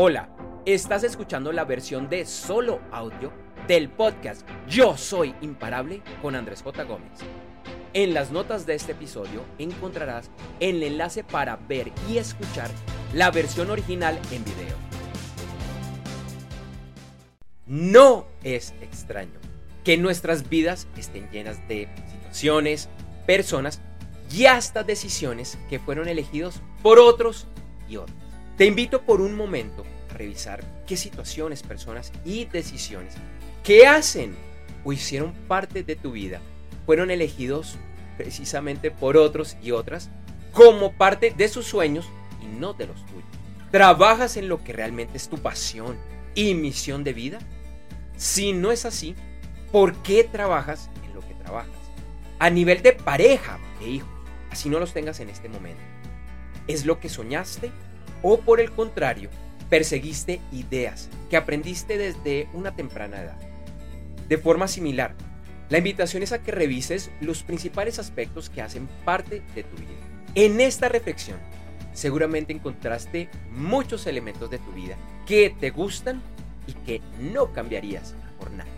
Hola, estás escuchando la versión de solo audio del podcast Yo Soy Imparable con Andrés J. Gómez. En las notas de este episodio encontrarás el enlace para ver y escuchar la versión original en video. No es extraño que nuestras vidas estén llenas de situaciones, personas y hasta decisiones que fueron elegidos por otros y otros. Te invito por un momento a revisar qué situaciones, personas y decisiones que hacen o hicieron parte de tu vida fueron elegidos precisamente por otros y otras como parte de sus sueños y no de los tuyos. ¿Trabajas en lo que realmente es tu pasión y misión de vida? Si no es así, ¿por qué trabajas en lo que trabajas? A nivel de pareja e hijos, así no los tengas en este momento. ¿Es lo que soñaste o por el contrario, perseguiste ideas que aprendiste desde una temprana edad. De forma similar, la invitación es a que revises los principales aspectos que hacen parte de tu vida. En esta reflexión, seguramente encontraste muchos elementos de tu vida que te gustan y que no cambiarías por nada.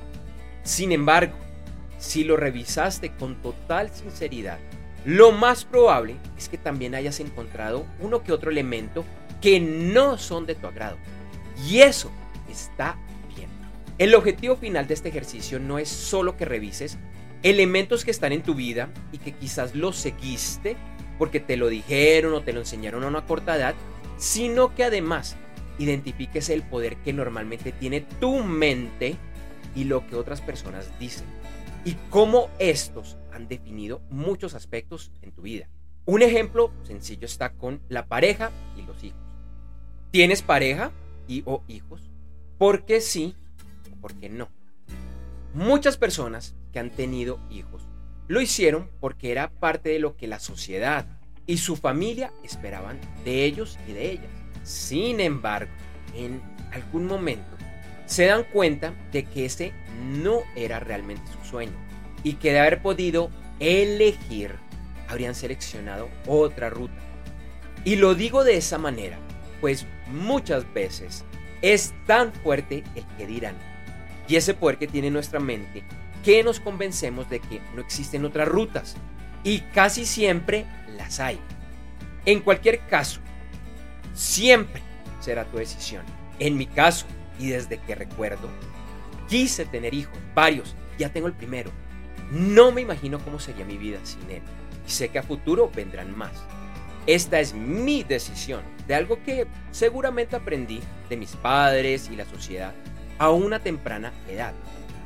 Sin embargo, si lo revisaste con total sinceridad, lo más probable es que también hayas encontrado uno que otro elemento que no son de tu agrado. Y eso está bien. El objetivo final de este ejercicio no es solo que revises elementos que están en tu vida y que quizás los seguiste porque te lo dijeron o te lo enseñaron a una corta edad, sino que además identifiques el poder que normalmente tiene tu mente y lo que otras personas dicen y cómo estos han definido muchos aspectos en tu vida. Un ejemplo sencillo está con la pareja y los hijos. ¿Tienes pareja y o hijos? ¿Por qué sí o por qué no? Muchas personas que han tenido hijos lo hicieron porque era parte de lo que la sociedad y su familia esperaban de ellos y de ellas. Sin embargo, en algún momento se dan cuenta de que ese no era realmente su sueño y que de haber podido elegir habrían seleccionado otra ruta. Y lo digo de esa manera pues muchas veces es tan fuerte el que dirán y ese poder que tiene nuestra mente que nos convencemos de que no existen otras rutas y casi siempre las hay. En cualquier caso, siempre será tu decisión. En mi caso, y desde que recuerdo, quise tener hijos, varios, ya tengo el primero. No me imagino cómo sería mi vida sin él. Y sé que a futuro vendrán más. Esta es mi decisión de algo que seguramente aprendí de mis padres y la sociedad a una temprana edad,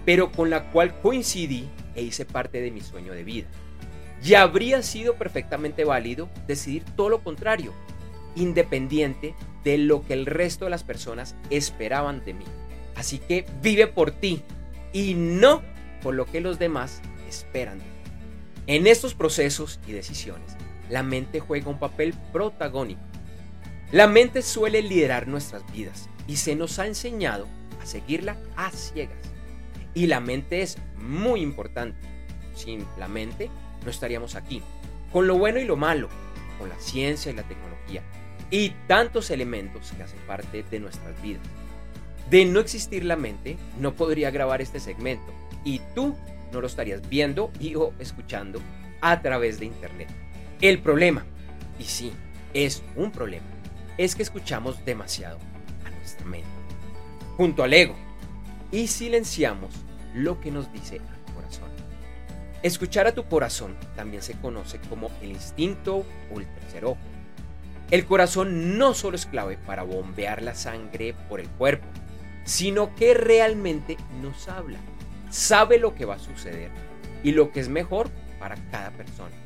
pero con la cual coincidí e hice parte de mi sueño de vida. Y habría sido perfectamente válido decidir todo lo contrario, independiente de lo que el resto de las personas esperaban de mí. Así que vive por ti y no por lo que los demás esperan. En estos procesos y decisiones, la mente juega un papel protagónico. La mente suele liderar nuestras vidas y se nos ha enseñado a seguirla a ciegas. Y la mente es muy importante. Sin la mente no estaríamos aquí. Con lo bueno y lo malo, con la ciencia y la tecnología y tantos elementos que hacen parte de nuestras vidas. De no existir la mente, no podría grabar este segmento y tú no lo estarías viendo y o escuchando a través de internet. El problema, y sí, es un problema, es que escuchamos demasiado a nuestra mente, junto al ego, y silenciamos lo que nos dice el corazón. Escuchar a tu corazón también se conoce como el instinto o el tercer ojo. El corazón no solo es clave para bombear la sangre por el cuerpo, sino que realmente nos habla, sabe lo que va a suceder y lo que es mejor para cada persona.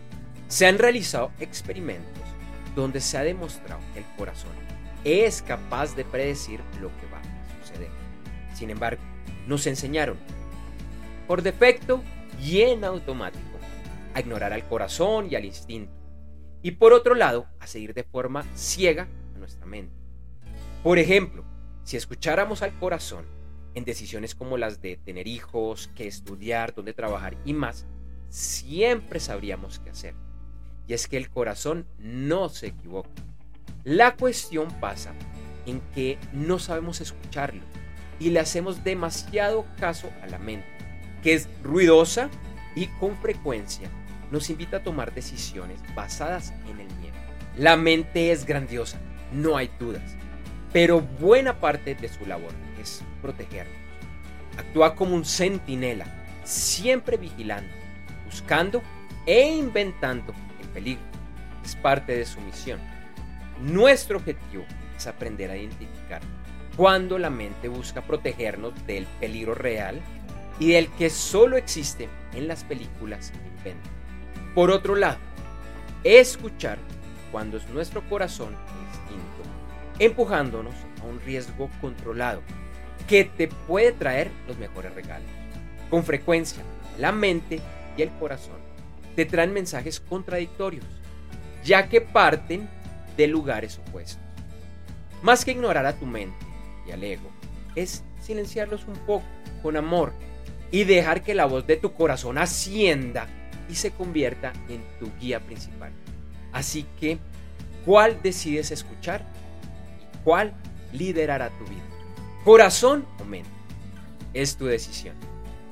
Se han realizado experimentos donde se ha demostrado que el corazón es capaz de predecir lo que va a suceder. Sin embargo, nos enseñaron, por defecto y en automático, a ignorar al corazón y al instinto. Y por otro lado, a seguir de forma ciega a nuestra mente. Por ejemplo, si escucháramos al corazón en decisiones como las de tener hijos, que estudiar, dónde trabajar y más, siempre sabríamos qué hacer y es que el corazón no se equivoca. La cuestión pasa en que no sabemos escucharlo y le hacemos demasiado caso a la mente, que es ruidosa y con frecuencia nos invita a tomar decisiones basadas en el miedo. La mente es grandiosa, no hay dudas, pero buena parte de su labor es protegernos. Actúa como un centinela, siempre vigilando, buscando e inventando peligro. Es parte de su misión. Nuestro objetivo es aprender a identificar cuando la mente busca protegernos del peligro real y del que solo existe en las películas que inventan. Por otro lado, escuchar cuando es nuestro corazón instinto, empujándonos a un riesgo controlado que te puede traer los mejores regalos. Con frecuencia, la mente y el corazón te traen mensajes contradictorios, ya que parten de lugares opuestos. Más que ignorar a tu mente y al ego, es silenciarlos un poco con amor y dejar que la voz de tu corazón ascienda y se convierta en tu guía principal. Así que, ¿cuál decides escuchar y cuál liderará tu vida? ¿Corazón o mente? Es tu decisión.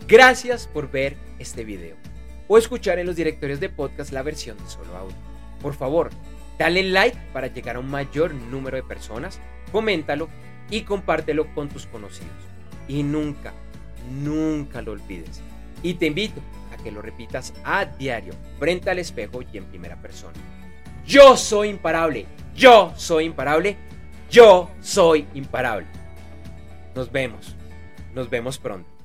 Gracias por ver este video o escuchar en los directorios de podcast la versión de solo audio. Por favor, dale like para llegar a un mayor número de personas, coméntalo y compártelo con tus conocidos. Y nunca, nunca lo olvides. Y te invito a que lo repitas a diario, frente al espejo y en primera persona. Yo soy imparable, yo soy imparable, yo soy imparable. Nos vemos, nos vemos pronto.